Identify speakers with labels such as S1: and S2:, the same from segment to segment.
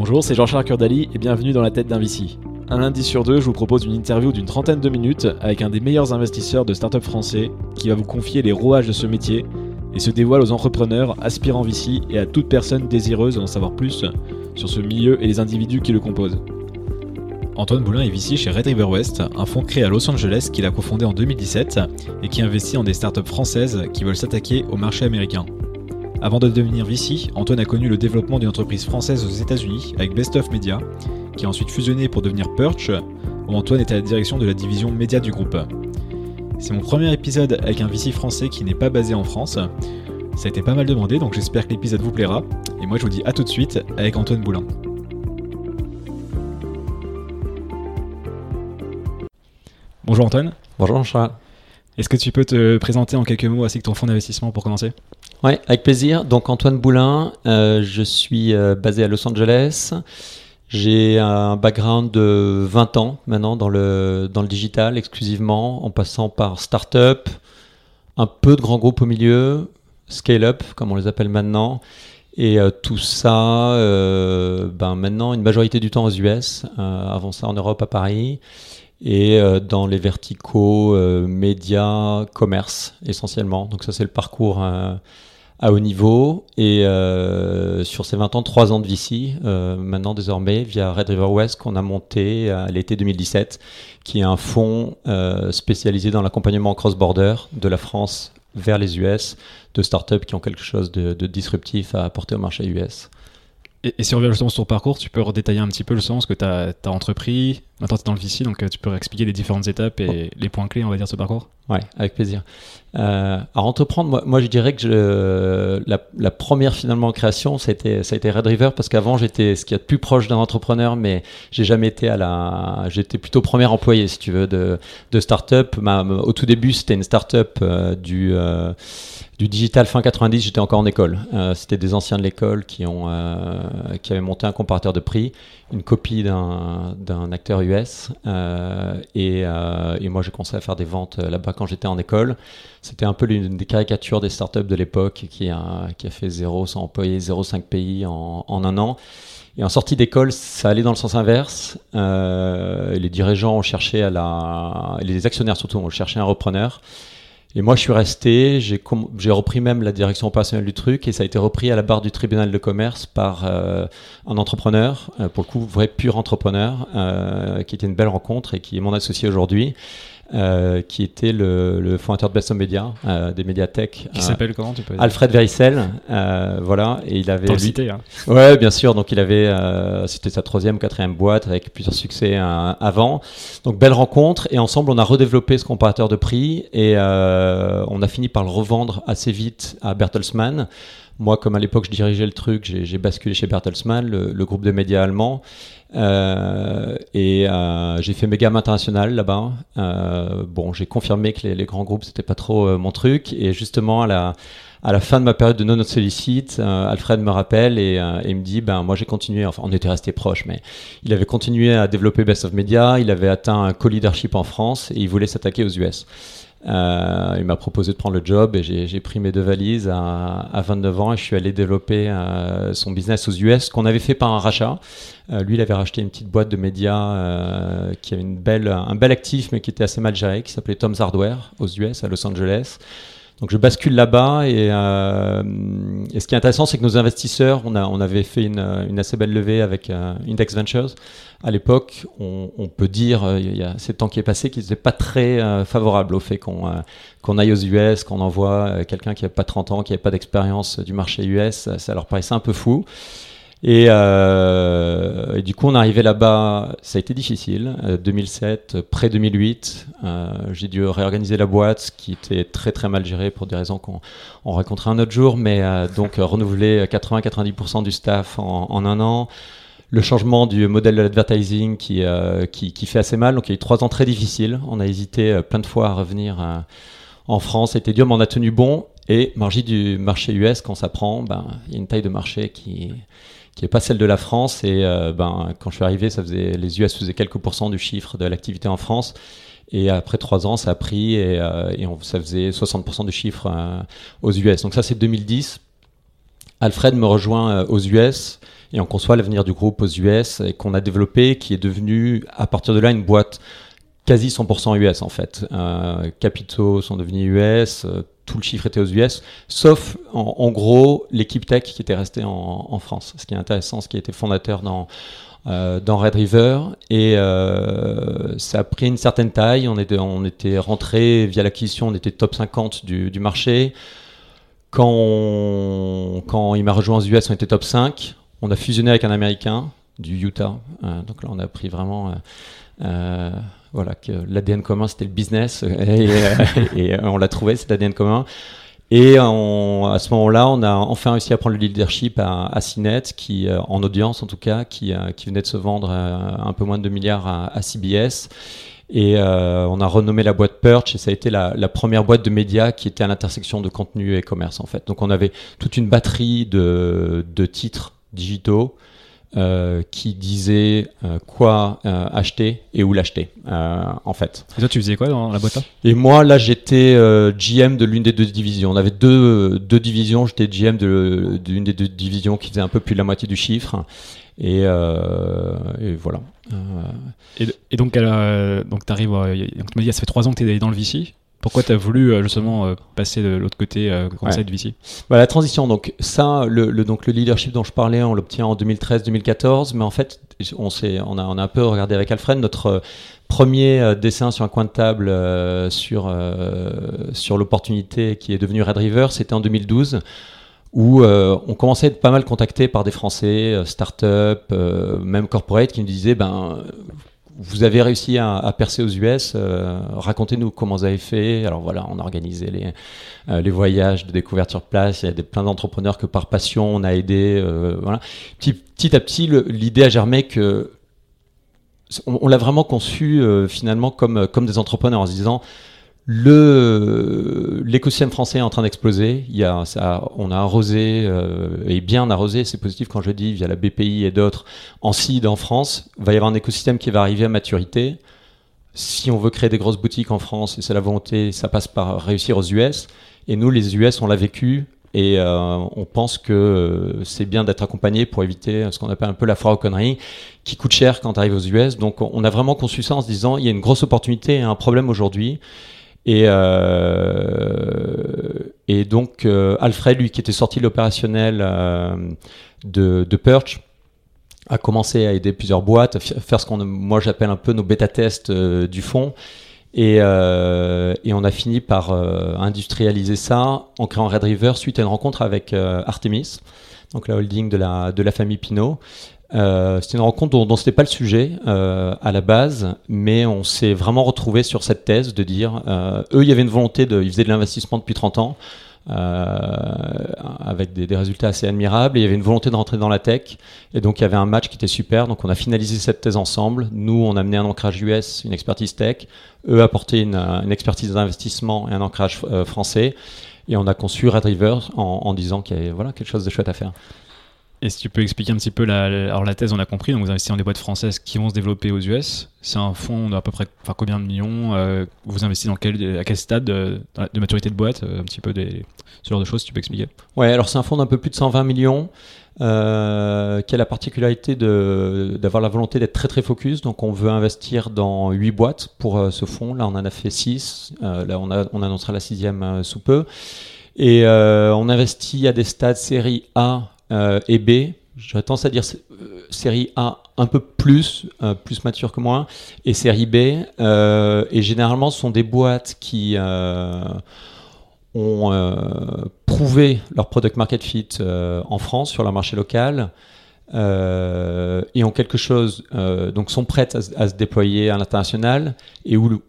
S1: Bonjour, c'est Jean-Charles Curdali et bienvenue dans la tête d'un VC. Un lundi sur deux, je vous propose une interview d'une trentaine de minutes avec un des meilleurs investisseurs de start-up français qui va vous confier les rouages de ce métier et se dévoile aux entrepreneurs, aspirants VC et à toute personne désireuse d'en savoir plus sur ce milieu et les individus qui le composent. Antoine Boulin est VC chez Red River West, un fonds créé à Los Angeles qu'il a cofondé en 2017 et qui investit en des startups françaises qui veulent s'attaquer au marché américain. Avant de devenir VC, Antoine a connu le développement d'une entreprise française aux États-Unis avec Best of Media, qui a ensuite fusionné pour devenir Perch, où Antoine est à la direction de la division média du groupe. C'est mon premier épisode avec un VC français qui n'est pas basé en France. Ça a été pas mal demandé, donc j'espère que l'épisode vous plaira. Et moi je vous dis à tout de suite avec Antoine Boulin. Bonjour Antoine.
S2: Bonjour Charles.
S1: Est-ce que tu peux te présenter en quelques mots ainsi que ton fonds d'investissement pour commencer?
S2: Oui, avec plaisir. Donc Antoine Boulin, euh, je suis euh, basé à Los Angeles. J'ai un background de 20 ans maintenant dans le, dans le digital exclusivement, en passant par start-up, un peu de grands groupes au milieu, scale-up comme on les appelle maintenant, et euh, tout ça, ben maintenant une majorité du temps aux US, avant ça en Europe à Paris et dans les verticaux médias, commerce essentiellement. Donc ça c'est le parcours à haut niveau et sur ces 20 ans, 3 ans de VC maintenant désormais via Red River West qu'on a monté à l'été 2017 qui est un fonds spécialisé dans l'accompagnement cross-border de la France vers les US de startups qui ont quelque chose de, de disruptif à apporter au marché US.
S1: Et, et si on revient justement sur ton parcours, tu peux redétailler un petit peu le sens que tu as, as, entrepris. Maintenant, tu es dans le VC, donc euh, tu peux expliquer les différentes étapes et les points clés, on va dire, de ce parcours
S2: Ouais, avec plaisir. Euh, à entreprendre, moi, moi, je dirais que je, la, la, première finalement création, ça a été, ça a été Red River parce qu'avant j'étais ce qui est de plus proche d'un entrepreneur, mais j'ai jamais été à la, j'étais plutôt premier employé si tu veux de, de start-up. au tout début, c'était une start-up euh, du euh, du digital fin 90, j'étais encore en école. Euh, c'était des anciens de l'école qui ont euh, qui avaient monté un comparateur de prix, une copie d'un d'un acteur US, euh, et, et moi j'ai commencé à faire des ventes là-bas quand j'étais en école. C'était un peu l'une des caricatures des startups de l'époque qui a qui a fait 0 100 employés, 0,5 pays en, en un an. Et en sortie d'école, ça allait dans le sens inverse. Euh, les dirigeants ont cherché à la, les actionnaires surtout ont cherché un repreneur. Et moi, je suis resté, j'ai repris même la direction opérationnelle du truc et ça a été repris à la barre du tribunal de commerce par euh, un entrepreneur, euh, pour coup, vrai pur entrepreneur, euh, qui était une belle rencontre et qui est mon associé aujourd'hui. Euh, qui était le, le, fondateur de Best of Media, euh, des médiathèques.
S1: Qui s'appelle comment tu peux dire
S2: Alfred Veissel, euh, voilà, et il avait.
S1: Lui... cité, hein.
S2: Ouais, bien sûr. Donc il avait, c'était sa troisième, quatrième boîte avec plusieurs succès avant. Donc belle rencontre et ensemble on a redéveloppé ce comparateur de prix et on a fini par le revendre assez vite à Bertelsmann. Moi, comme à l'époque je dirigeais le truc, j'ai basculé chez Bertelsmann, le, groupe de médias allemands. Euh, et euh, j'ai fait mes gammes internationales là-bas. Euh, bon, j'ai confirmé que les, grands groupes c'était pas trop mon truc. Et justement à la fin de ma période de non sollicite, Alfred me rappelle et, et, me dit ben moi j'ai continué. Enfin, on était restés proches, mais il avait continué à développer Best of Media. Il avait atteint un co-leadership en France et il voulait s'attaquer aux US. Euh, il m'a proposé de prendre le job et j'ai pris mes deux valises à, à, 29 ans et je suis allé développer euh, son business aux US qu'on avait fait par un rachat. Euh, lui, il avait racheté une petite boîte de médias qui avait une belle, un bel actif mais qui était assez mal géré, qui s'appelait Tom's Hardware aux US, à Los Angeles. Donc je bascule là-bas et, euh, ce qui est intéressant, c'est que nos investisseurs, on, avait fait une, assez belle levée avec euh, Index Ventures. À l'époque, on, peut dire, euh, il y a ces temps qui est passé, qu'ils n'étaient pas très euh, favorables au fait qu'on qu'on aille aux US, qu'on envoie quelqu'un qui n'a pas 30 ans, qui n'avait pas d'expérience du marché US. Ça leur paraissait un peu fou. Et, euh, du coup, on arrivé là-bas, ça a été difficile. Euh, 2007, près 2008, euh, j'ai dû réorganiser la boîte, qui était très très mal gérée pour des raisons qu'on on racontera un autre jour, mais euh, donc renouveler 80-90% du staff en, en, un an. Le changement du modèle de l'advertising qui, euh, qui, qui, fait assez mal. Donc il y a eu trois ans très difficiles. On a hésité euh, plein de fois à revenir en France. C'était dur, mais on a tenu bon. Et margie du marché US, quand ça prend, ben, il y a une taille de marché qui qui est pas celle de la France. Et euh, ben, quand je suis arrivé, ça faisait, les US faisaient quelques pourcents du chiffre de l'activité en France. Et après trois ans, ça a pris et, euh, et on, ça faisait 60% du chiffre euh, aux US. Donc ça, c'est 2010. Alfred me rejoint aux US et on conçoit l'avenir du groupe aux US et qu'on a développé, qui est devenu à partir de là une boîte quasi 100% US en fait. Capitaux sont devenus US, tout le chiffre était aux US, sauf en, gros l'équipe tech qui était restée en, France. Ce qui est intéressant, ce qui était fondateur dans, euh, dans Red River. Et ça a pris une certaine taille. On était, on était rentré via l'acquisition, on était top 50 du, du marché. Quand, quand il m'a rejoint aux US, on était top 5. On a fusionné avec un Américain du Utah. donc là, on a pris vraiment voilà, que l'ADN commun c'était le business et, euh, on l'a trouvé, cet ADN commun. Et à ce moment-là, on a enfin réussi à prendre le leadership à, à CNET, qui, euh, en audience en tout cas, qui, euh, qui venait de se vendre un peu moins de 2 milliards à, CBS. Et on a renommé la boîte Perch et ça a été la, la première boîte de médias qui était à l'intersection de contenu et commerce en fait. Donc on avait toute une batterie de, de titres digitaux euh, qui disait euh, quoi euh, acheter et où l'acheter, en fait.
S1: Et toi, tu faisais quoi dans la boîte là
S2: Et moi, là, j'étais GM de l'une des deux divisions. On avait deux, deux divisions. J'étais GM de, l'une des deux divisions qui faisait un peu plus de la moitié du chiffre. Et, et voilà.
S1: Et, donc, donc tu arrives, donc tu me dis, ça fait trois ans que tu es dans le VC. Pourquoi tu as voulu euh, justement euh, passer de l'autre côté euh, conseil de VC
S2: bah, La transition, donc ça, le, donc le leadership dont je parlais, on l'obtient en 2013-2014, mais en fait, on, on, a, on a un peu regardé avec Alfred notre premier dessin sur un coin de table sur, sur l'opportunité qui est devenue Red River, c'était en 2012 où on commençait à être pas mal contacté par des Français, start-up, même corporate, qui nous disaient ben, vous avez réussi à, percer aux US. Euh, racontez-nous comment vous avez fait. Alors voilà, on a organisé les, euh, les voyages de découverte sur place. Il y a des, plein d'entrepreneurs que par passion on a aidé. Euh, voilà. Petit, à petit, l'idée a germé que on, l'a vraiment conçu finalement comme, comme des entrepreneurs en se disant l'écosystème français est en train d'exploser. On a arrosé euh, et bien arrosé. C'est positif quand je dis via la BPI et d'autres en CID en France. Il va y avoir un écosystème qui va arriver à maturité. Si on veut créer des grosses boutiques en France, et c'est la volonté, ça passe par réussir aux US. Et nous, les US, on l'a vécu. Et euh, on pense que euh, c'est bien d'être accompagné pour éviter ce qu'on appelle un peu la foire aux conneries, qui coûte cher quand tu arrives aux US. Donc on a vraiment conçu ça en se disant, il y a une grosse opportunité et un problème aujourd'hui. Et, euh, et donc euh, Alfred, lui qui était sorti de l'opérationnel euh, de, Perch, a commencé à aider plusieurs boîtes, à faire ce qu'on moi j'appelle un peu nos bêta-tests du fond. Et, et, on a fini par industrialiser ça en créant Red River suite à une rencontre avec Artemis, donc la holding de la, de la famille Pinot. Euh, c'était une rencontre dont, dont c'était pas le sujet euh, à la base, mais on s'est vraiment retrouvé sur cette thèse de dire, euh, eux, il y avait une volonté de, ils faisaient de l'investissement depuis 30 ans, avec des, des, résultats assez admirables, il y avait une volonté de rentrer dans la tech, et donc il y avait un match qui était super, donc on a finalisé cette thèse ensemble. Nous, on a amené un ancrage US, une expertise tech, eux apporté une, une expertise d'investissement et un ancrage français, et on a conçu Red River en, en disant qu'il y avait voilà quelque chose de chouette à faire.
S1: Et si tu peux expliquer un petit peu la, alors la thèse, on a compris, donc vous investissez dans des boîtes françaises qui vont se développer aux US. C'est un fonds d'à peu près enfin, combien de millions euh, Vous investissez dans quel, à quel stade de, maturité de boîte euh, Un petit peu des, ce genre de choses, si tu peux expliquer
S2: Ouais, alors c'est un fonds d'un peu plus de 120 millions. Euh, qui a la particularité d'avoir la volonté d'être très très focus. Donc on veut investir dans 8 boîtes pour ce fonds. Là on en a fait 6. là on, a, on annoncera la sixième sous peu. Et on investit à des stades série A euh, et B, j'aurais tendance à dire euh, série A un peu plus, euh, plus mature que moi, et série B. et généralement, ce sont des boîtes qui ont prouvé leur product market fit en France sur leur marché local. et ont quelque chose, donc sont prêtes à, se déployer à l'international et où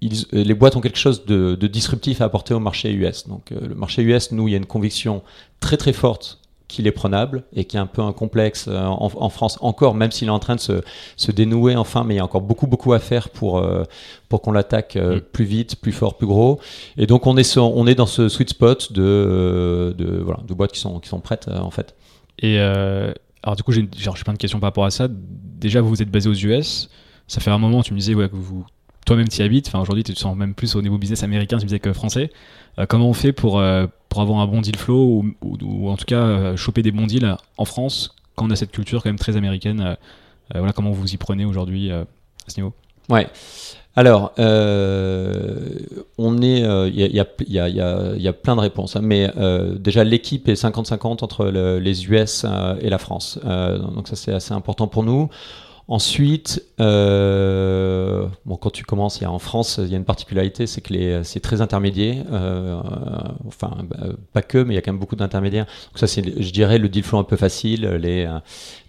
S2: les boîtes ont quelque chose de, de, disruptif à apporter au marché US. Donc le marché US, nous, il y a une conviction très très forte qu'il est prenable et qui est un peu un complexe euh, en, France encore, même s'il est en train de se, se, dénouer enfin, mais il y a encore beaucoup beaucoup à faire pour, euh, pour qu'on l'attaque euh, mm. plus vite, plus fort, plus gros. Et donc on est, on est dans ce sweet spot de, de, voilà, de boîtes qui sont, qui sont prêtes en fait.
S1: Et alors du coup j'ai plein de questions par rapport à ça. Déjà vous êtes basé aux US, ça fait un moment tu me disais ouais, que vous toi-même tu y habites, enfin aujourd'hui tu te sens même plus au niveau business américain, tu me disais que français. comment on fait pour pour avoir un bon deal flow ou, en tout cas euh, choper des bons deals en France quand on a cette culture quand même très américaine. voilà comment vous y prenez aujourd'hui à ce niveau?
S2: Ouais. Alors, on est, il y, a, plein de réponses, hein, mais déjà l'équipe est 50-50 entre les US et la France, donc ça c'est assez important pour nous. Ensuite, euh, bon, quand tu commences, il y a, en France, il y a une particularité, c'est que c'est très intermédiaire. Euh, enfin, bah, pas que, mais il y a quand même beaucoup d'intermédiaires. Donc ça, c'est, je dirais, le deal flow un peu facile. Les,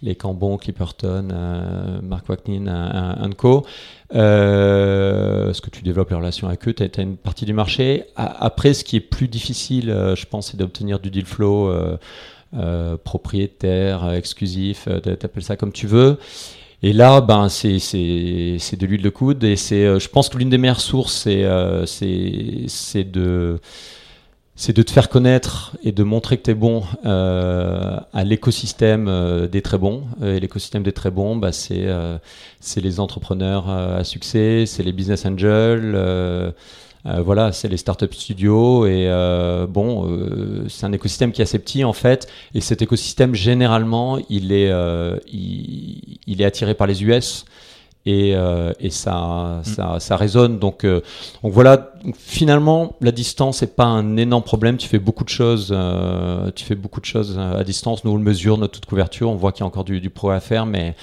S2: les Cambon, Clipperton, euh, Mark Wacknin, Co. Euh, ce que tu développes les relations avec eux, tu as, une partie du marché. après, ce qui est plus difficile, je pense, c'est d'obtenir du deal flow propriétaire, exclusif, t'appelles ça comme tu veux. Et là, ben, c'est de l'huile de coude. Et c'est, euh, je pense que l'une des meilleures sources, c'est euh, de c'est de te faire connaître et de montrer que tu es bon euh, à l'écosystème des très bons. Et l'écosystème des très bons, bah, c'est les entrepreneurs à succès, c'est les business angels, euh, voilà, c'est les startup studios et euh, bon, euh, c'est un écosystème qui est assez petit en fait. Et cet écosystème, généralement, il est, il, est attiré par les US et, et ça, mm. ça, ça, résonne. Donc, donc voilà, finalement, la distance n'est pas un énorme problème. Tu fais beaucoup de choses, tu fais beaucoup de choses à distance. Nous, on le mesure, notre toute couverture, on voit qu'il y a encore du, du pro à faire, mais,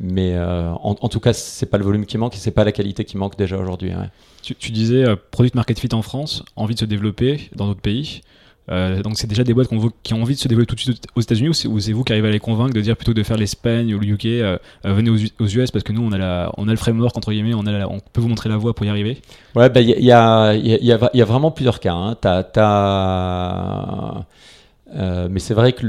S2: mais en, en, tout cas, c'est pas le volume qui manque et c'est pas la qualité qui manque déjà aujourd'hui. Ouais.
S1: Tu, disais euh, Product Market Fit en France, envie de se développer dans d'autres pays. Euh, donc c'est déjà des boîtes qui ont envie de se développer tout de suite aux États-Unis ou c'est vous qui arrivez à les convaincre de dire plutôt de faire l'Espagne ou le UK, euh, venez aux, US parce que nous on a, la, on a le framework entre guillemets, on, a peut vous montrer la voie pour y arriver
S2: Ouais, il y, a, y, y, a, vraiment plusieurs cas. Hein. Euh, mais c'est vrai que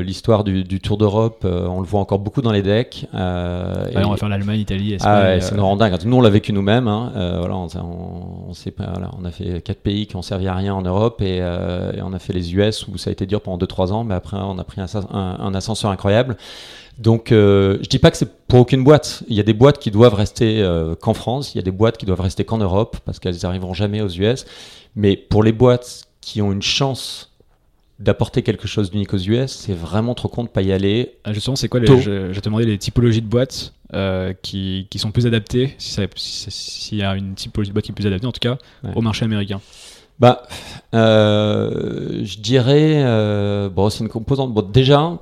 S2: l'histoire du, Tour d'Europe, euh, on le voit encore beaucoup dans les decks.
S1: Euh, on va faire l'Allemagne, Italie,
S2: Espagne. Ah ouais, c'est nous dingue. Nous, on l'a vécu nous-mêmes. Hein. voilà, on, on, voilà, on, a fait quatre pays qui ont servi à rien en Europe et, on a fait les US où ça a été dur pendant 2-3 ans, mais après, on a pris un, un, ascenseur incroyable. Donc, je dis pas que c'est pour aucune boîte. Il y a des boîtes qui doivent rester qu'en France, il y a des boîtes qui doivent rester qu'en Europe parce qu'elles n'arriveront jamais aux US. Mais pour les boîtes qui ont une chance d'apporter quelque chose d'unique aux US, c'est vraiment trop con de pas y aller.
S1: Ah, justement, c'est quoi les, je, je, te demandais les typologies de boîtes euh, qui, qui, sont plus adaptées, s'il si, y a une typologie de boîte qui est plus adaptée en tout cas, au marché américain
S2: Bah, euh, je dirais, euh, bon, c'est une composante. Bon, déjà,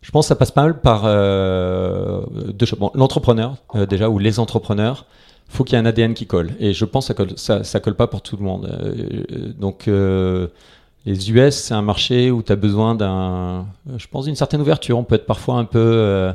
S2: je pense que ça passe pas mal par deux choses. Bon, l'entrepreneur, déjà, ou les entrepreneurs faut qu'il y ait un ADN qui colle. Et je pense que ça colle, ça, ça colle pas pour tout le monde. donc, les US, c'est un marché où tu as besoin d'un, je pense, d'une certaine ouverture. On peut être parfois un peu, euh,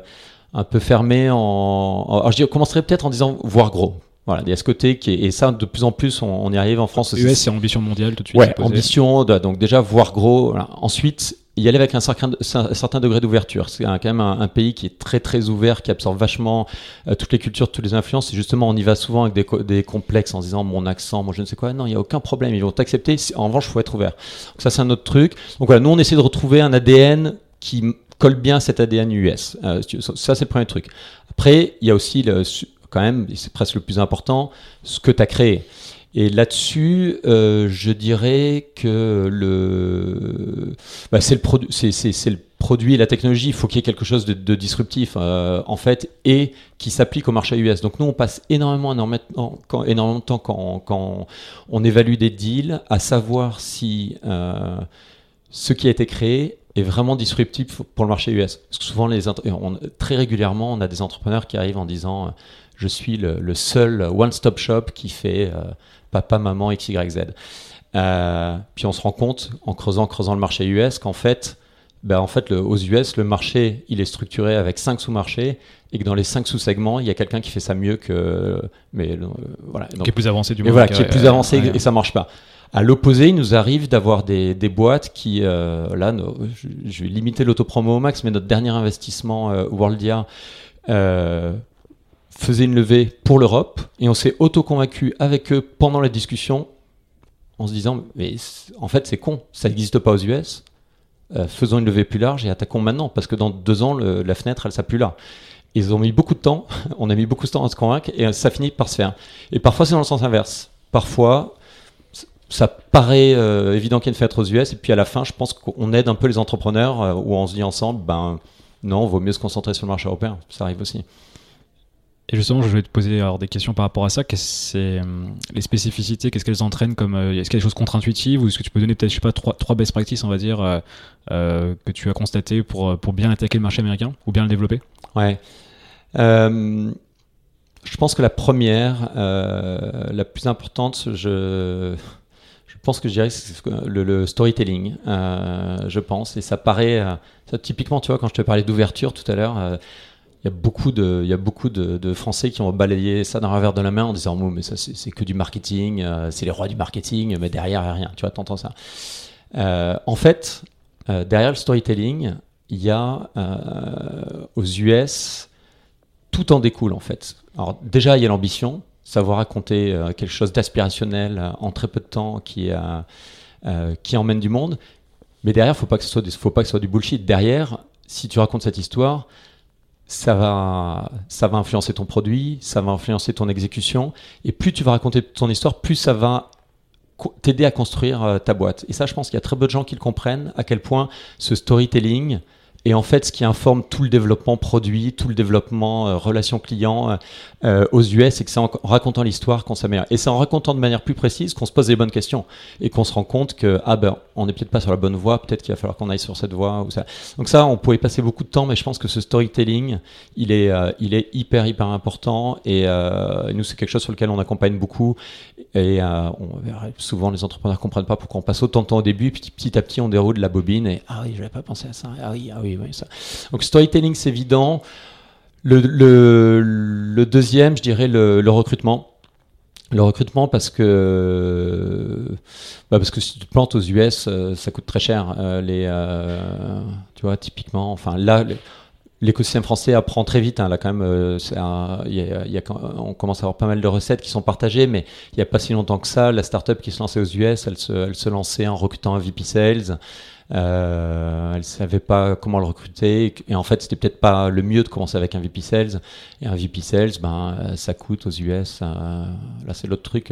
S2: un peu fermé en. Alors, je commencerai peut-être en disant voir gros. Voilà, il y a ce côté qui est, et ça de plus en plus on, y arrive en France.
S1: US, c'est ambition mondiale tout de suite.
S2: Ouais, ambition. Donc déjà voir gros. Voilà. Ensuite, y aller avec un certain, degré d'ouverture. C'est quand même un, pays qui est très très ouvert, qui absorbe vachement euh, toutes les cultures, toutes les influences. Et justement, on y va souvent avec des, complexes en disant mon accent, je ne sais quoi. Non, il n'y a aucun problème, ils vont t'accepter. En revanche, il faut être ouvert. Donc ça, c'est un autre truc. Donc voilà, nous on essaie de retrouver un ADN qui colle bien cet ADN US. Euh, ça, c'est le premier truc. Après, il y a aussi quand même, c'est presque le plus important, ce que tu as créé. Et là-dessus, euh, je dirais que le, bah, c'est le, c'est, le produit la technologie. Il faut qu'il y ait quelque chose de, disruptif, euh, en fait, et qui s'applique au marché US. Donc nous, on passe énormément, énormément, énormément de temps quand, on évalue des deals, à savoir si euh, ce qui a été créé est vraiment disruptif pour le marché US. Souvent, très régulièrement, on a des entrepreneurs qui arrivent en disant je suis le, seul one-stop shop qui fait papa, maman, X, Y, Z. Euh, puis on se rend compte, en creusant, creusant le marché US, qu'en fait, ben en fait le, aux US, le marché, il est structuré avec cinq sous-marchés et que dans les cinq sous-segments, il y a quelqu'un qui fait ça mieux que. Mais euh, voilà.
S1: qui est plus avancé du
S2: monde. Voilà, qui est plus avancé et ça marche pas. À l'opposé, il nous arrive d'avoir des, des, boîtes qui, euh, là, je, vais limiter l'autopromo au max, mais notre dernier investissement Worldia faisait une levée pour l'Europe et on s'est auto-convaincu avec eux pendant la discussion en se disant mais en fait c'est con, ça n'existe pas aux US. Euh, faisons une levée plus large et attaquons maintenant parce que dans deux ans la fenêtre elle sera plus là. Ils ont mis beaucoup de temps, on a mis beaucoup de temps à se convaincre et ça finit par se faire. Et parfois c'est dans le sens inverse. Parfois ça paraît euh, évident qu'il y a une fenêtre aux US et puis à la fin je pense qu'on aide un peu les entrepreneurs euh, où on se dit ensemble ben non, vaut mieux se concentrer sur le marché européen. Ça arrive aussi.
S1: Et justement, je voulais te poser alors, des questions par rapport à ça. Qu'est-ce c'est les spécificités? Qu'est-ce qu'elles entraînent comme Est-ce qu'il y a des choses contre-intuitives ou est-ce que tu peux donner peut-être, je sais pas, trois, trois best practices, on va dire, que tu as constaté pour pour bien attaquer le marché américain ou bien le développer?
S2: Ouais. Euh, je pense que la première, euh, la plus importante, je, je pense que je dirais c'est le, le, storytelling, euh, je pense. Et ça paraît, ça, typiquement, tu vois, quand je te parlais d'ouverture tout à l'heure, il y a beaucoup de, il y a beaucoup de, Français qui ont balayé ça d'un revers de la main en disant, mais ça c'est que du marketing, c'est les rois du marketing, mais derrière il a rien. Tu vois, t'entends ça. en fait, derrière le storytelling, il y a aux US tout en découle en fait. Alors déjà, il y a l'ambition, savoir raconter euh, quelque chose d'aspirationnel euh, en très peu de temps qui, euh, qui emmène du monde. Mais derrière, faut pas faut pas que ce soit du bullshit. Derrière, si tu racontes cette histoire, ça va, ça va influencer ton produit, ça va influencer ton exécution. Et plus tu vas raconter ton histoire, plus ça va t'aider à construire ta boîte. Et ça, je pense qu'il y a très peu de gens qui le comprennent, à quel point ce storytelling, et en fait, ce qui informe tout le développement produit, tout le développement euh, relation client euh, euh, aux US, c'est que c'est en racontant l'histoire qu'on s'améliore. Et c'est en racontant de manière plus précise qu'on se pose les bonnes questions et qu'on se rend compte que ah ben on n'est peut-être pas sur la bonne voie, peut-être qu'il va falloir qu'on aille sur cette voie ou ça. Donc ça, on pourrait passer beaucoup de temps, mais je pense que ce storytelling, il est, hyper hyper important et nous c'est quelque chose sur lequel on accompagne beaucoup et souvent les entrepreneurs comprennent pas pourquoi on passe autant de temps au début, puis petit à petit on déroule la bobine et ah oui, je n'avais pas pensé à ça, ah oui, ah oui Donc storytelling, c'est évident. Le, deuxième, je dirais le, recrutement. Le recrutement parce que bah parce que si tu te plantes aux US, euh, ça coûte très cher. Euh, euh, tu vois, typiquement, enfin là, l'écosystème français apprend très vite. Hein, là, quand même, on commence à avoir pas mal de recettes qui sont partagées, mais il n'y a pas si longtemps que ça, la startup qui se lançait aux US, elle se lançait en recrutant un VP Sales. Euh, elle savait pas comment le recruter et en fait c'était peut-être pas le mieux de commencer avec un VP Sales. Et un VP Sales ben euh, ça coûte aux US euh, là c'est l'autre truc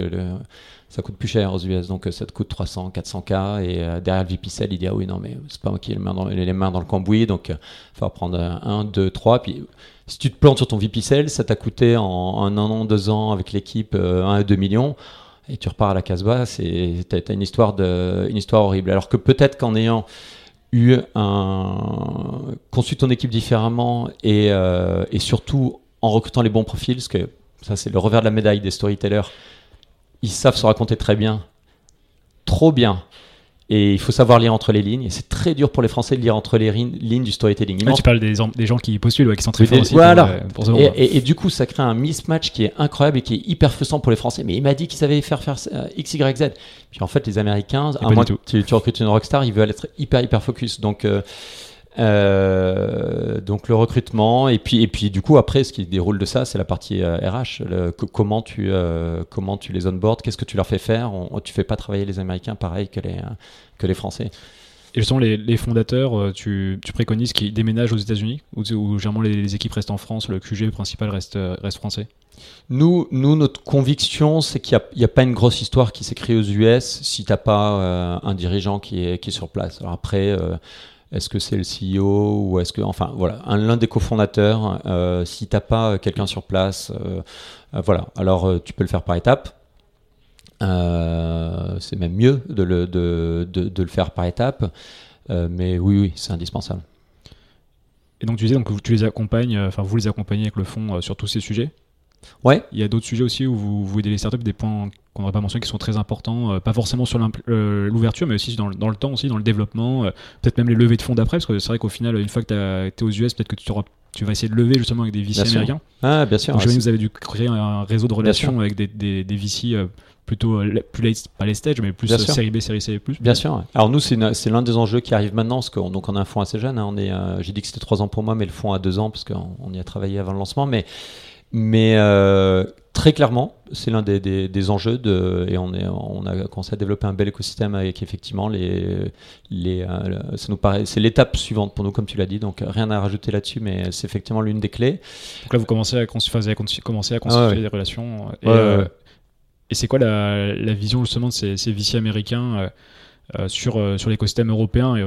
S2: ça coûte plus cher aux US donc ça te coûte 300 400 k et derrière le VP Sales il dit ah oui non mais c'est pas moi qui ai les mains dans, les mains dans le cambouis donc il faut prendre un 2 3 puis si tu te plantes sur ton VP Sales ça t'a coûté en, un an deux ans avec l'équipe 1 à 2 millions et tu repars à la Casbah, c'est une histoire de histoire horrible. Alors que peut-être qu'en ayant eu un conçu ton équipe différemment euh, et surtout en recrutant les bons profils, parce que ça c'est le revers de la médaille des storytellers, ils savent se raconter très bien, trop bien, et il faut savoir lire entre les lignes. Et c'est très dur pour les Français de lire entre les lignes du storytelling.
S1: tu parles des, des, gens qui postulent, qui sont très forts aussi.
S2: Voilà. Pour, euh, et, et, du coup, ça crée un mismatch qui est incroyable et qui est hyper frustrant pour les Français. Mais il m'a dit qu'il savait faire faire euh, X, Y, Z. Puis en fait, les Américains, à moins que tu, tu, recrutes une rockstar, ils veulent être hyper, hyper focus. Donc, euh, euh, donc le recrutement et puis et puis du coup après ce qui déroule de ça c'est la partie RH euh, comment tu euh, comment tu les onboard qu'est-ce que tu leur fais faire? On, tu fais pas travailler les Américains pareil que les que les Français.
S1: Et justement, les, les fondateurs, tu, tu, préconises qu'ils déménagent aux États-Unis ou, ou, généralement les, équipes restent en France, le QG principal reste, reste français?
S2: Nous, nous, notre conviction, c'est qu'il n'y a, a, pas une grosse histoire qui créée aux US si tu n'as pas un dirigeant qui est, qui est sur place. Alors après, est-ce que c'est le CEO ou est-ce que, enfin voilà, l'un des cofondateurs, euh, si t'as pas quelqu'un sur place, euh, euh, voilà, alors euh, tu peux le faire par étapes. c'est même mieux de le, de, de, le faire par étapes, mais oui, oui, c'est indispensable.
S1: Et donc tu disais donc, tu les accompagnes, enfin vous les accompagnez avec le fonds sur tous ces sujets?
S2: Ouais.
S1: Il y a d'autres sujets aussi où vous, vous aidez les startups, des points qu'on n'aurait pas mentionné qui sont très importants, euh, pas forcément sur euh, l'ouverture, mais aussi dans, dans, le temps, aussi dans le développement, euh, peut-être même les levées de fonds d'après, parce que c'est vrai qu'au final, une fois que tu es aux US, peut-être que tu, tu vas essayer de lever justement avec des VC américains.
S2: Ah, bien sûr.
S1: Donc, vous avez dû créer un réseau de relations avec des, des, des VC plutôt plus late, pas les stages, mais plus série B, série C+. Plus.
S2: Bien sûr. Alors nous, c'est l'un des enjeux qui arrive maintenant, parce qu'on donc on a un fonds assez jeune. Hein, on est, j'ai dit que c'était trois ans pour moi, mais le fonds a deux ans parce qu'on y a travaillé avant le lancement. Mais mais euh, très clairement, c'est l'un des, des, enjeux de, et on, est, on a commencé à développer un bel écosystème avec effectivement les, les euh, ça nous paraît, c'est l'étape suivante pour nous comme tu l'as dit, donc rien à rajouter là-dessus, mais c'est effectivement l'une des clés.
S1: Donc là, vous commencez à, construire, commencer à construire des relations. Et, euh, et c'est quoi la, la, vision justement de ces, ces VC américains sur, sur l'écosystème européen et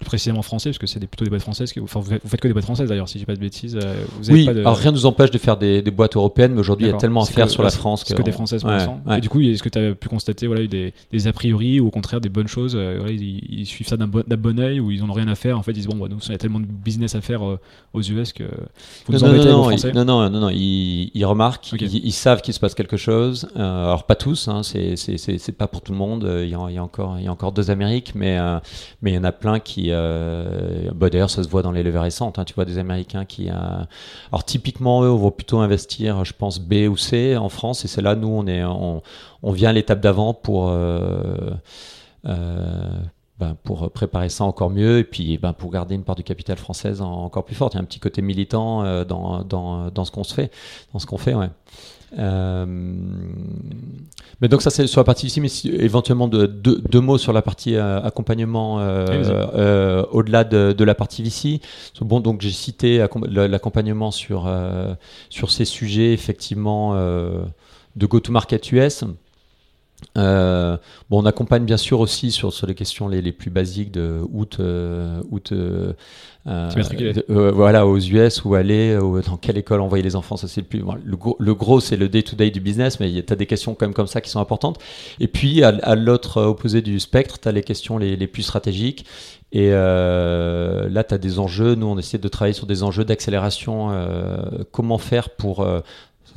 S1: plus précisément français, parce que c'est plutôt des boîtes françaises. enfin, vous, faites que des boîtes françaises d'ailleurs, si je dis pas de bêtises. Euh,
S2: vous oui, alors rien ne nous empêche de faire des, boîtes européennes, mais aujourd'hui il y a tellement à faire sur la France.
S1: C'est que, des françaises pour l'instant. Et du coup, est-ce que tu as pu constater voilà, des, des a priori ou au contraire des bonnes choses euh, ils, suivent ça d'un bon, bon oeil ou ils n'ont rien à faire En fait, ils disent bon, bah, nous, il y a tellement de business à faire euh, aux US que
S2: non, nous non, non, Français. non, non, non, non, ils, remarquent, ils, savent qu'il se passe quelque chose. alors, pas tous, hein, c'est pas pour tout le monde. Il y, a, il y, a, encore, il y a encore deux Amériques, mais, mais il y en a plein qui. Bah, D'ailleurs, ça se voit dans les levées récentes. Hein, tu vois des Américains qui. Alors, typiquement, eux, on va plutôt investir, je pense, B ou C en France. Et c'est là, nous, on, est, on, vient à l'étape d'avant pour. Euh, euh, ben, pour préparer ça encore mieux et puis ben, pour garder une part du capital française encore plus forte. Il y a un petit côté militant euh, dans, dans, dans, ce qu'on se fait, dans ce qu'on fait, ouais. Euh, mais donc ça c'est sur la partie ici, mais éventuellement deux de, mots sur la partie euh, accompagnement euh, au-delà de, de, la partie VC. Bon, donc j'ai cité l'accompagnement sur sur ces sujets effectivement de go-to-market US. Euh, bon, on accompagne bien sûr aussi sur, sur les questions les, les plus basiques de août, euh, août euh, voilà, aux US, où aller, dans quelle école envoyer les enfants, ça c'est le plus. le, gros, le gros c'est le day-to-day du business, mais tu as des questions quand même comme ça qui sont importantes. Et puis, à, l'autre opposé du spectre, tu as les questions les, les plus stratégiques. Et là, tu as des enjeux. Nous, on essaie de travailler sur des enjeux d'accélération. comment faire pour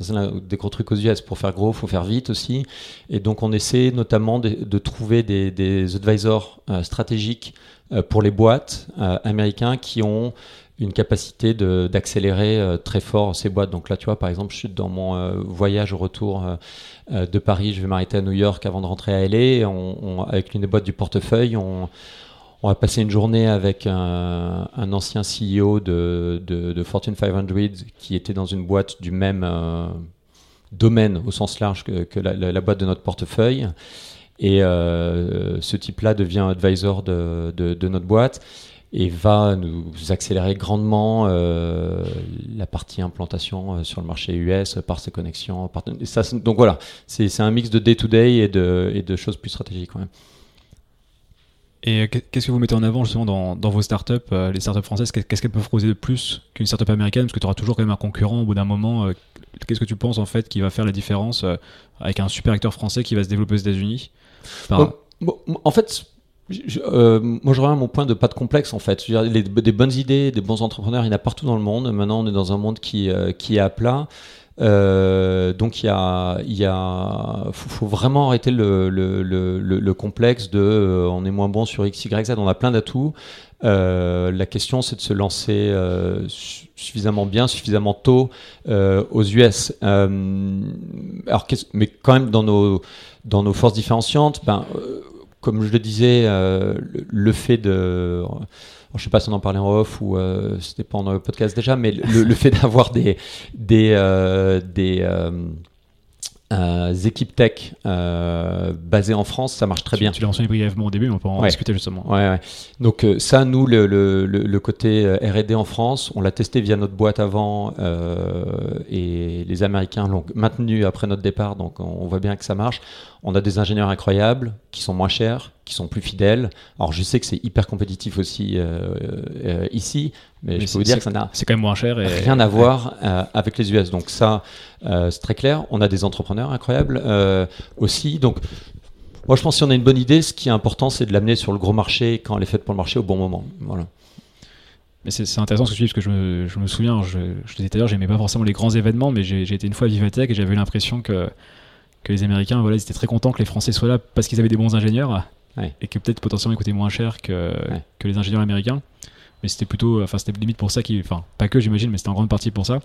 S2: c'est des gros trucs aux US. Pour faire gros, il faut faire vite aussi. Et donc, on essaie notamment de, trouver des, advisors euh, stratégiques euh, pour les boîtes euh, américains qui ont une capacité d'accélérer très fort ces boîtes. Donc là, tu vois, par exemple, je suis dans mon voyage au retour de Paris, je vais m'arrêter à New York avant de rentrer à LA. avec une des boîtes du portefeuille, on, on va passer une journée avec un, ancien CEO de, Fortune 500 qui était dans une boîte du même euh, domaine au sens large que, la, boîte de notre portefeuille. Et euh, ce type-là devient advisor de, notre boîte et va nous accélérer grandement euh, la partie implantation sur le marché US par ses connexions. donc voilà, c'est un mix de day-to-day et de choses plus stratégiques.
S1: Et qu'est-ce que vous mettez en avant justement dans, vos startups, euh, les startups françaises? Qu'est-ce qu'elles peuvent proposer de plus qu'une startup américaine? Parce que tu auras toujours quand même un concurrent au bout d'un moment. Euh, qu'est-ce que tu penses en fait qui va faire la différence euh, avec un super acteur français qui va se développer aux États-Unis?
S2: En fait, moi je reviens à mon point de pas de complexe en fait. des bonnes idées, des bons entrepreneurs, il y en a partout dans le monde. Maintenant, on est dans un monde qui, qui est à plat. Euh, donc il y a, y a faut, vraiment arrêter le, le, le, le complexe de euh, on est moins bon sur x, y, z. On a plein d'atouts. Euh, la question c'est de se lancer suffisamment bien, suffisamment tôt aux US. alors, mais quand même dans nos dans nos forces différenciantes, ben comme je le disais, le fait de je ne sais pas si on en parlait en off ou euh, c'était pendant le podcast déjà, mais le, fait d'avoir des, des, euh, des euh, euh, équipes tech basées en France, ça marche très bien.
S1: Tu l'as mentionné brièvement au début, on peut en discuter justement.
S2: Ouais, ouais. Donc ça, nous, le, le, le côté R&D en France, on l'a testé via notre boîte avant et les Américains l'ont maintenu après notre départ, donc on voit bien que ça marche. On a des ingénieurs incroyables qui sont moins chers, qui sont plus fidèles. Alors je sais que c'est hyper compétitif aussi ici, mais, je peux vous dire que ça n'a
S1: c'est quand même moins cher et...
S2: rien à voir avec les US. Donc ça, c'est très clair. On a des entrepreneurs incroyable euh, aussi. Donc, moi, je pense que si on a une bonne idée, ce qui est important, c'est de l'amener sur le gros marché quand elle est faite pour le marché au bon moment. Voilà.
S1: Mais c'est intéressant ce que tu dis, parce que je me, souviens, je, je disais tout à l'heure, j'aimais pas forcément les grands événements, mais j'ai été une fois à Vivatech et j'avais l'impression que, que les Américains, voilà, ils étaient très contents que les Français soient là parce qu'ils avaient des bons ingénieurs et que peut-être potentiellement ils coûtaient moins cher que, que les ingénieurs américains. Mais c'était plutôt, enfin, c'était limite pour ça, qui, enfin, pas que j'imagine, mais c'était en grande partie pour ça.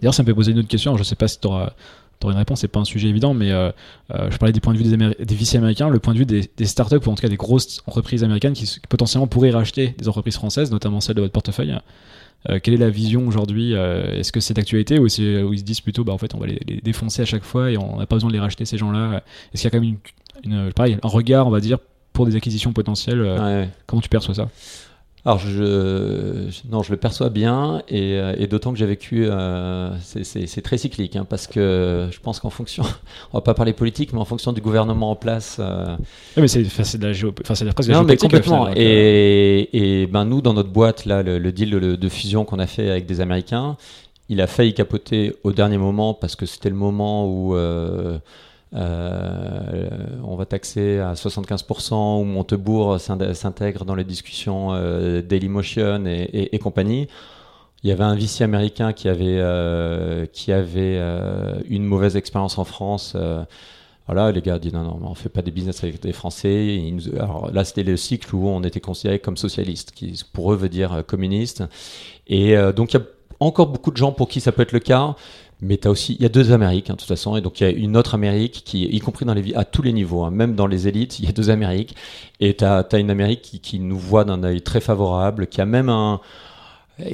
S1: D'ailleurs, ça me fait poser une autre question. je sais pas si tu auras tu une réponse, c'est pas un sujet évident, mais euh, euh, je parlais du point de vue des, des VC américains, le point de vue des, startups ou en tout cas des grosses entreprises américaines qui, potentiellement pourraient racheter des entreprises françaises, notamment celles de votre portefeuille. Euh, quelle est la vision aujourd'hui Est-ce que c'est d'actualité ou, où ils se disent plutôt bah, en fait on va les, défoncer à chaque fois et on n'a pas besoin de les racheter ces gens-là. Est-ce qu'il y a quand même une, pareil, un regard on va dire pour des acquisitions potentielles Comment tu perçois ça?
S2: Alors, je, non, je le perçois bien, et, euh, et d'autant que j'ai vécu, euh, c'est très cyclique, hein, parce que je pense qu'en fonction, on va pas parler politique, mais en fonction du gouvernement en place.
S1: Euh, mais c'est de la géo, enfin, presque
S2: non, mais complètement. et, et, ben nous, dans notre boîte, là, le, deal de, de fusion qu'on a fait avec des Américains, il a failli capoter au dernier moment parce que c'était le moment où euh, on va taxer à 75% où Montebourg s'intègre dans les discussions euh, Dailymotion et, compagnie. Il y avait un VC américain qui avait, euh, qui avait une mauvaise expérience en France. voilà, les gars disent non, non, on fait pas des business avec des Français. alors là, c'était le cycle où on était considéré comme socialiste, qui pour eux veut dire communiste. Et donc, il y a encore beaucoup de gens pour qui ça peut être le cas. Mais as aussi, il y a deux Amériques, hein, de toute façon, et donc il y a une autre Amérique qui, y compris dans les à tous les niveaux, hein, même dans les élites, il y a deux Amériques, et tu as, une Amérique qui, qui nous voit d'un œil très favorable, qui a même un,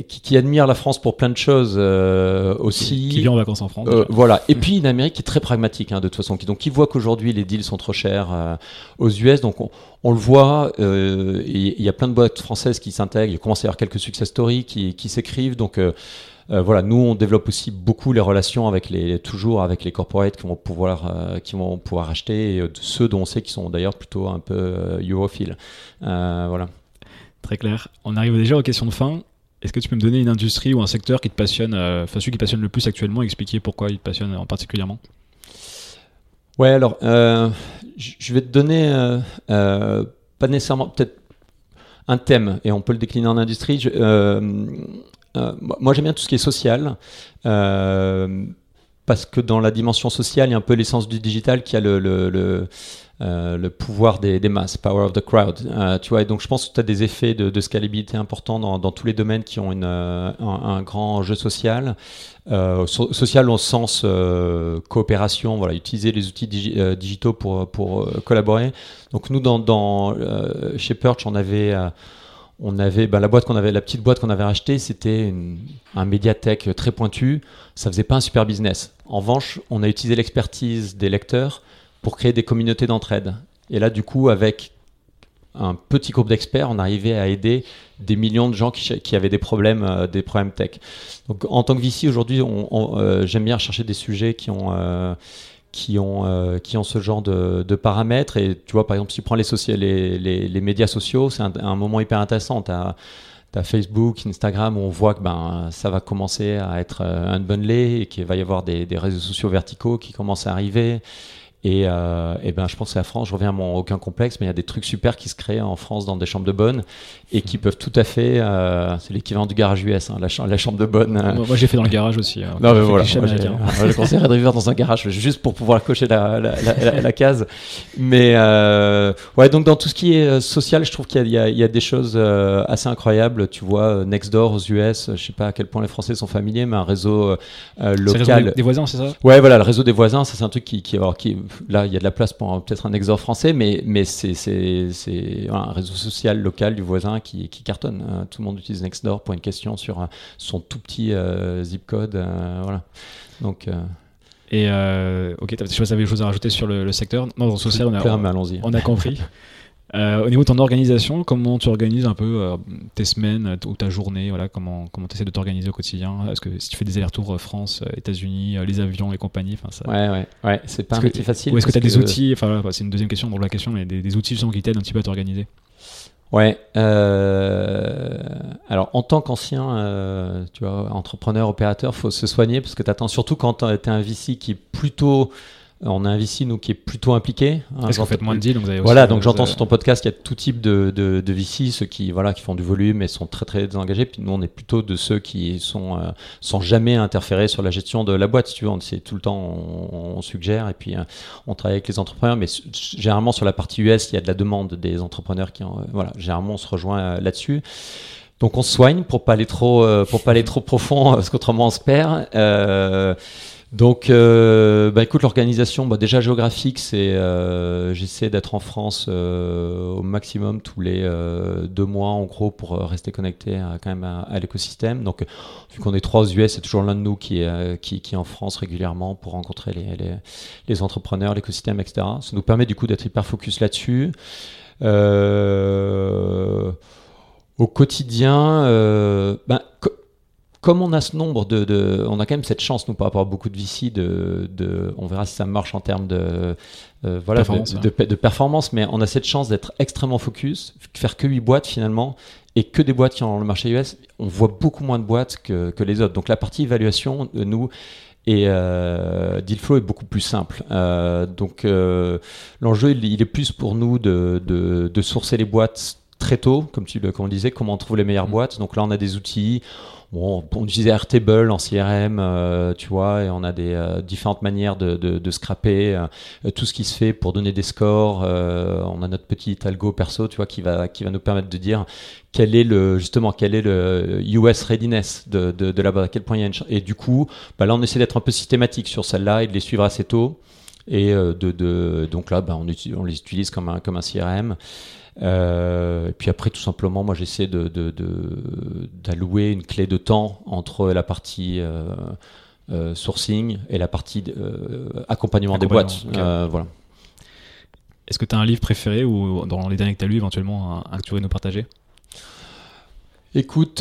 S2: qui, qui, admire la France pour plein de choses euh, aussi.
S1: Qui, vient en vacances en France.
S2: Euh, voilà. Et puis une Amérique qui est très pragmatique hein, de toute façon, qui donc qui voit qu'aujourd'hui les deals sont trop chers euh, aux US, donc on, on le voit. Il y a plein de boîtes françaises qui s'intègrent. Il commence à y avoir quelques success stories qui, qui s'écrivent. Donc voilà, nous on développe aussi beaucoup les relations avec les toujours avec les corporates qui vont pouvoir euh, qui vont pouvoir acheter et euh, ceux dont on sait qu'ils sont d'ailleurs plutôt un peu europhiles. voilà.
S1: Très clair. On arrive déjà aux questions de fin. Est-ce que tu peux me donner une industrie ou un secteur qui te passionne, enfin celui qui passionne le plus actuellement, et expliquer pourquoi il te passionne en particulièrement?
S2: Ouais, alors je vais te donner pas nécessairement peut-être un thème et on peut le décliner en industrie. Je, euh, moi, j'aime bien tout ce qui est social. Euh, parce que dans la dimension sociale, il y a un peu l'essence du digital qui a le, euh, pouvoir des, masses, power of the crowd. Euh, tu vois, donc je pense que tu as des effets de, scalabilité importants dans, tous les domaines qui ont un, grand enjeu social. Euh, social au sens coopération, voilà, utiliser les outils digitaux pour, collaborer. Donc nous, chez Perch, on avait on avait la boîte qu'on avait, la petite boîte qu'on avait rachetée, c'était un médiathèque très pointu. Ça faisait pas un super business. En revanche, on a utilisé l'expertise des lecteurs pour créer des communautés d'entraide. Et là, du coup, avec un petit groupe d'experts, on arrivait à aider des millions de gens qui, avaient des problèmes, euh, des problèmes tech. En tant que VC, aujourd'hui, euh, j'aime bien chercher des sujets qui ont euh, qui ont, euh, qui ont ce genre de, de, paramètres. Et tu vois, par exemple, si tu prends les, les, les, les médias sociaux, c'est un, un, moment hyper intéressant. Tu as, Facebook, Instagram, où on voit que ben, ça va commencer à être euh, unbundlé et qu'il va y avoir des, des, réseaux sociaux verticaux qui commencent à arriver. Et, euh, et, ben, je pense que la France, je reviens à mon aucun complexe, mais il y a des trucs super qui se créent en France dans des chambres de bonne et qui peuvent tout à fait. Euh, c'est l'équivalent du garage US, hein, la, la, chambre de bonne.
S1: Euh. Moi, j'ai fait dans le garage aussi. Hein,
S2: non, mais voilà. Moi, je conseillerais de vivre dans un garage juste pour pouvoir cocher la, la case. Mais euh, ouais, donc dans tout ce qui est social, je trouve qu'il y, y, y, a des choses assez incroyables. Tu vois, Nextdoor aux US, je sais pas à quel point les Français sont familiers, mais un réseau local.
S1: Réseau des voisins, c'est ça?
S2: Ouais, voilà, le réseau des voisins, ça c'est un truc qui, qui, alors, qui là, il y a de la place pour peut-être un exor français, mais, mais c'est un réseau social local du voisin qui, qui cartonne. Hein. Tout le monde utilise Nextdoor pour une question sur euh, son tout petit euh, zip code. Euh, voilà. Donc.
S1: Et ok, tu avais des choses à rajouter sur le, secteur Non, dans le social, on
S2: a,
S1: on a compris. Euh, au niveau de ton organisation, comment tu organises un peu euh, tes semaines ou ta journée voilà, Comment tu essaies de t'organiser au quotidien? Est-ce que si tu fais des allers-retours euh, France, États-Unis, les avions et compagnie
S2: ça... Ouais, ouais, ouais c'est pas un métier facile.
S1: Ou est-ce que tu as des outils enfin, C'est une deuxième question dans la question, mais des, des outils qui t'aident un petit peu à t'organiser
S2: Ouais. alors, en tant qu'ancien, tu vois, entrepreneur, opérateur, faut se soigner parce que tu attends surtout quand tu es un VC qui est plutôt on a un VC nous qui est plutôt impliqué.
S1: Hein, fait moins de deals, donc vous avez
S2: Voilà, donc j'entends sur ton podcast qu'il y a tout type de, de, VC, ceux qui voilà qui font du volume et sont très très engagés. Puis nous on est plutôt de ceux qui sont euh, sans jamais interférer sur la gestion de la boîte. Si tu veux, on c'est tout le temps on, suggère et puis euh, on travaille avec les entrepreneurs. Mais généralement sur la partie US, il y a de la demande des entrepreneurs qui ont, euh, voilà, généralement on se rejoint là-dessus. Donc on se soigne pour pas aller trop pour pas aller trop profond parce qu'autrement on se perd. Donc, euh, bah, écoute, l'organisation, bah, déjà géographique, c'est euh, j'essaie d'être en France euh, au maximum tous les euh, deux mois, en gros, pour euh, rester connecté à, quand même à, l'écosystème. Donc, vu qu'on est trois US, c'est toujours l'un de nous qui est, qui, est en France régulièrement pour rencontrer les, les, entrepreneurs, l'écosystème, etc. Ça nous permet du coup d'être hyper focus là-dessus. Euh, Au quotidien, ben, comme on a ce nombre de, on a quand même cette chance nous par rapport à beaucoup de VC de, de on verra si ça marche en termes de
S1: euh, voilà performance,
S2: de, de, performance mais on a cette chance d'être extrêmement focus faire que 8 boîtes finalement et que des boîtes qui ont le marché US on voit beaucoup moins de boîtes que, que les autres. Donc la partie évaluation de nous et euh, deal flow est beaucoup plus simple. Euh, donc euh, l'enjeu, il, il, est plus pour nous de, de, de sourcer les boîtes très tôt, comme tu comme on disait, comment on trouve les meilleures mm. boîtes. Donc là, on a des outils. Bon, on utilisait Airtable en CRM, euh, tu vois, et on a des euh, différentes manières de, de, de scraper euh, tout ce qui se fait pour donner des scores. on a notre petit algo perso, tu vois, qui va qui va nous permettre de dire quel est le justement quel est le US readiness de, de, de la boîte, à quel point il y a une et du coup, bah là, on essaie d'être un peu systématique sur celle-là et de les suivre assez tôt. Et de, de donc là, bah, on, on les utilise comme un comme un CRM. Euh, et puis après, tout simplement, moi, j'essaie de, d'allouer une clé de temps entre la partie euh, euh, sourcing et la partie accompagnement, des boîtes. voilà.
S1: Est-ce que tu as un livre préféré ou dans les derniers que tu as lu, éventuellement, un, que tu voudrais nous partager?
S2: Écoute,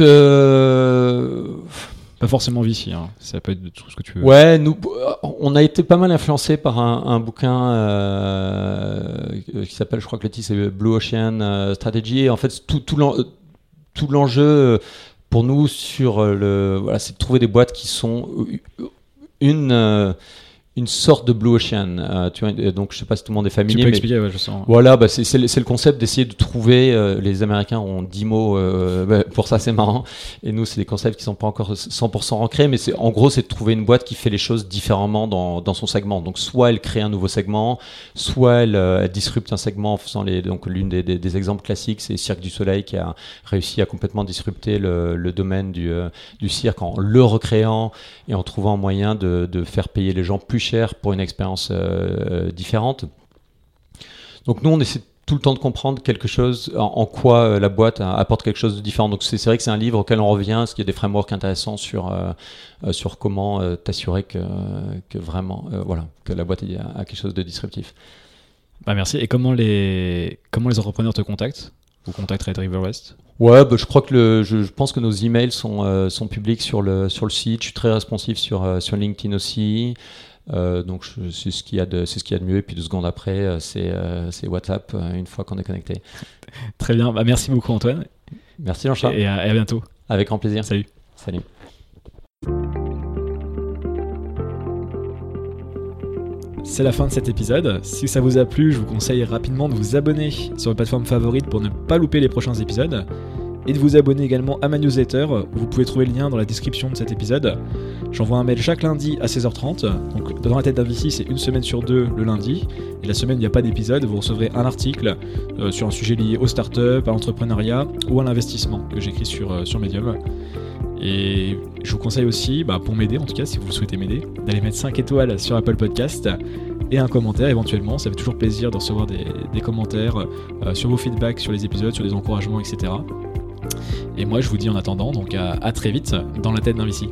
S1: pas forcément Vici, hein. ça peut être tout ce que tu veux.
S2: Ouais, nous, on a été pas mal influencé par un, bouquin euh, qui s'appelle, je crois que le c'est Blue Ocean euh, Strategy. Et en fait, tout, tout l'enjeu pour nous sur le, voilà, c'est de trouver des boîtes qui sont une une sorte de blue ocean. Euh, tu vois, donc je sais pas si tout le monde est familier. Tu
S1: peux expliquer, ouais, je sens.
S2: Voilà, bah, c'est le, le, concept d'essayer de trouver. Euh, les Américains ont 10 mots euh, bah, pour ça, c'est marrant. Et nous, c'est des concepts qui sont pas encore 100% ancrés, mais c'est en gros, c'est de trouver une boîte qui fait les choses différemment dans, dans, son segment. Donc soit elle crée un nouveau segment, soit elle, elle disrupte un segment en faisant les. Donc l'une des, des, des, exemples classiques, c'est Cirque du Soleil qui a réussi à complètement disrupter le, le domaine du, du cirque en le recréant et en trouvant un moyen de, de faire payer les gens plus cher pour une expérience euh, différente. Donc nous, on essaie tout le temps de comprendre quelque chose, en, quoi euh, la boîte apporte quelque chose de différent. Donc c'est vrai que c'est un livre auquel on revient, parce qu'il y a des frameworks intéressants sur, euh, sur comment t'assurer que, que, vraiment, voilà, que la boîte a, quelque chose de disruptif.
S1: Bah merci. Et comment les, comment les entrepreneurs te contactent? Vous contacterez River West?
S2: Ouais, bah, je crois que le, je, pense que nos emails sont, sont publics sur le, sur le site. Je suis très responsif sur, sur LinkedIn aussi. Euh, donc c'est ce qu'il y a de c'est ce qu'il y a de mieux et puis deux secondes après euh, c'est euh, c'est WhatsApp une fois qu'on est connecté.
S1: Très bien, bah, merci beaucoup Antoine.
S2: Merci Jean-Charles.
S1: Et, à, bientôt.
S2: Avec grand plaisir.
S1: Salut.
S2: Salut.
S1: C'est la fin de cet épisode. Si ça vous a plu, je vous conseille rapidement de vous abonner sur votre plateforme favorite pour ne pas louper les prochains épisodes et de vous abonner également à ma newsletter. Vous pouvez trouver le lien dans la description de cet épisode. J'envoie un mail chaque lundi à 16h30. Donc dans la tête d'un VC, c'est une semaine sur deux le lundi. Et la semaine, il n'y a pas d'épisode. Vous recevrez un article euh, sur un sujet lié aux startups, à l'entrepreneuriat ou à l'investissement que j'écris sur, euh, sur Medium. Et je vous conseille aussi, bah, pour m'aider en tout cas, si vous souhaitez m'aider, d'aller mettre 5 étoiles sur Apple Podcast et un commentaire éventuellement. Ça fait toujours plaisir de recevoir des, commentaires euh, sur vos feedbacks sur les épisodes, sur des encouragements, etc. Et moi, je vous dis en attendant, donc à, très vite dans la tête d'un VC.